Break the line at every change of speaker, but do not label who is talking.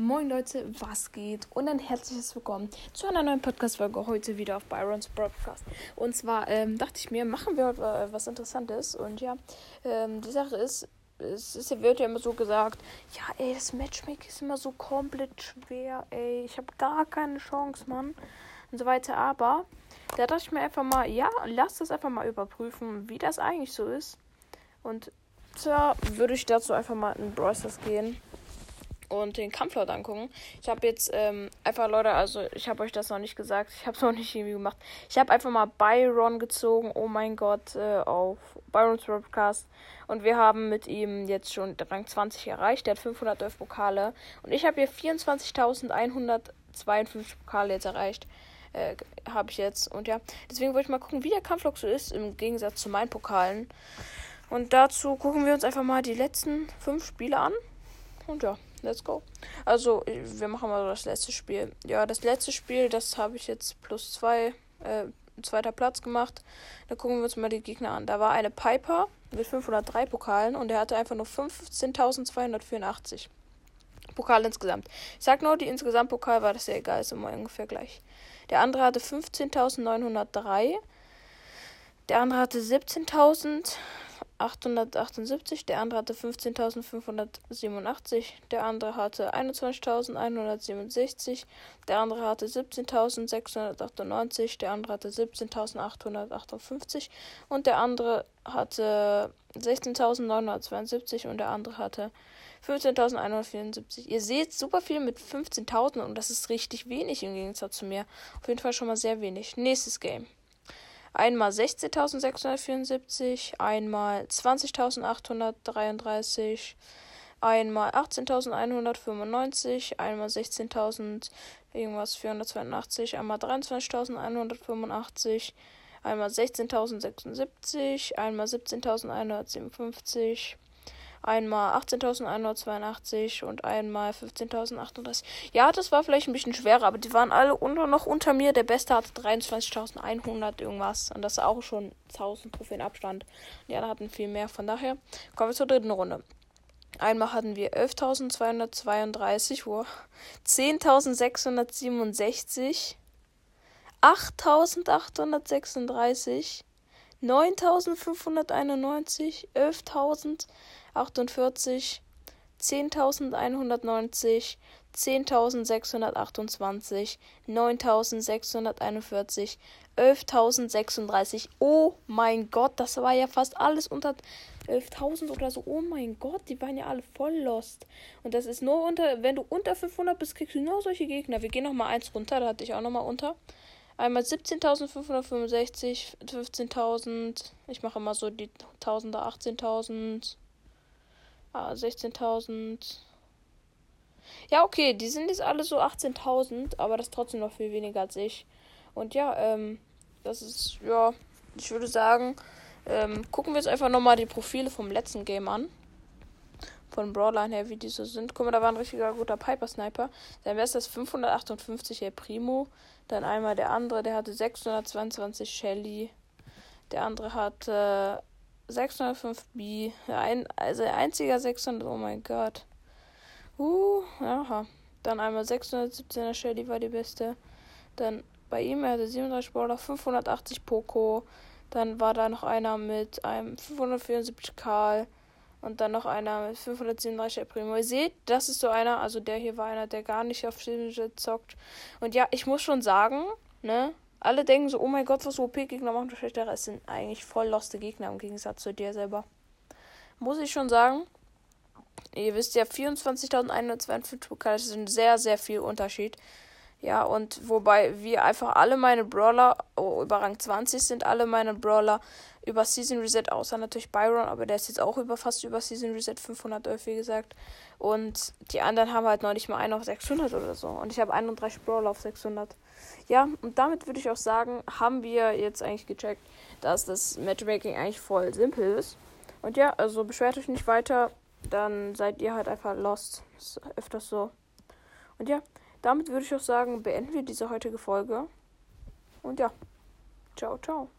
Moin Leute, was geht? Und ein herzliches Willkommen zu einer neuen Podcast-Folge heute wieder auf Byrons Broadcast. Und zwar ähm, dachte ich mir, machen wir heute äh, was Interessantes. Und ja, ähm, die Sache ist, es ist, wird ja immer so gesagt, ja, ey, das Matchmaking ist immer so komplett schwer, ey, ich habe gar keine Chance, Mann. Und so weiter. Aber da dachte ich mir einfach mal, ja, lass das einfach mal überprüfen, wie das eigentlich so ist. Und zwar würde ich dazu einfach mal in Browsers gehen und den Kampflaut angucken. Ich habe jetzt ähm, einfach, Leute, also ich habe euch das noch nicht gesagt. Ich habe es noch nicht irgendwie gemacht. Ich habe einfach mal Byron gezogen. Oh mein Gott, äh, auf Byrons Podcast. Und wir haben mit ihm jetzt schon Rang 20 erreicht. Der hat 511 Pokale. Und ich habe hier 24.152 Pokale jetzt erreicht. Äh, habe ich jetzt. Und ja, deswegen wollte ich mal gucken, wie der Kampflog so ist im Gegensatz zu meinen Pokalen. Und dazu gucken wir uns einfach mal die letzten fünf Spiele an. Und ja. Let's go. Also, wir machen mal das letzte Spiel. Ja, das letzte Spiel, das habe ich jetzt plus zwei, äh, zweiter Platz gemacht. Da gucken wir uns mal die Gegner an. Da war eine Piper mit 503 Pokalen und er hatte einfach nur 15.284 Pokale insgesamt. Ich sag nur, die insgesamt Pokal war das sehr egal, ist immer ungefähr gleich. Der andere hatte 15.903. Der andere hatte 17.000. 878, der andere hatte 15.587, der andere hatte 21.167, der andere hatte 17.698, der andere hatte 17.858 und der andere hatte 16.972 und der andere hatte 15.174. Ihr seht super viel mit 15.000 und das ist richtig wenig im Gegensatz zu mir. Auf jeden Fall schon mal sehr wenig. Nächstes Game. Einmal 16.674, einmal 20.833, einmal 18.195, einmal 16.000 irgendwas 482, einmal 23.185, einmal 16.076, einmal 17.157, einmal 18.182 und einmal 15.038. Ja, das war vielleicht ein bisschen schwerer, aber die waren alle unter, noch unter mir. Der Beste hatte 23.100 irgendwas und das auch schon 1000 Trophäen Abstand. Die anderen hatten viel mehr. Von daher kommen wir zur dritten Runde. Einmal hatten wir 11.232, wow. 10.667, 8.836, 9591, 11.048, 10.190, 10.628, 9.641, 11.036. Oh mein Gott, das war ja fast alles unter 11.000 oder so. Oh mein Gott, die waren ja alle voll lost. Und das ist nur unter, wenn du unter 500 bist, kriegst du nur solche Gegner. Wir gehen nochmal eins runter, da hatte ich auch nochmal unter. Einmal 17.565, 15.000. Ich mache immer so die Tausender, 18.000, ah, 16.000. Ja, okay, die sind jetzt alle so 18.000, aber das ist trotzdem noch viel weniger als ich. Und ja, ähm, das ist, ja, ich würde sagen, ähm, gucken wir jetzt einfach nochmal die Profile vom letzten Game an von Broadline her, wie die so sind. Guck mal, da war ein richtiger guter Piper-Sniper. Sein bestes 558 El Primo. Dann einmal der andere, der hatte 622 Shelly. Der andere hatte 605 B. Ein, also einziger 600, oh mein Gott. Uh, aha. Dann einmal 617er Shelly war die beste. Dann bei ihm, er hatte 37 Brawler, 580 Poco. Dann war da noch einer mit einem 574 Karl. Und dann noch einer mit 537 Primo. Ihr seht, das ist so einer, also der hier war einer, der gar nicht auf Signature zockt. Und ja, ich muss schon sagen, ne, alle denken so, oh mein Gott, was OP-Gegner machen, schlechtere. Es sind eigentlich voll loste Gegner im Gegensatz zu dir selber. Muss ich schon sagen. Ihr wisst ja, 24.152 Pokale, ein sehr, sehr viel Unterschied. Ja, und wobei wir einfach alle meine Brawler, oh, über Rang 20 sind alle meine Brawler über Season Reset, außer natürlich Byron, aber der ist jetzt auch über fast über Season Reset 511, wie gesagt. Und die anderen haben halt noch nicht mal einen auf 600 oder so. Und ich habe 31 Brawler auf 600. Ja, und damit würde ich auch sagen, haben wir jetzt eigentlich gecheckt, dass das Matchmaking eigentlich voll simpel ist. Und ja, also beschwert euch nicht weiter, dann seid ihr halt einfach lost. Ist öfters so. Und ja, damit würde ich auch sagen, beenden wir diese heutige Folge. Und ja, ciao, ciao.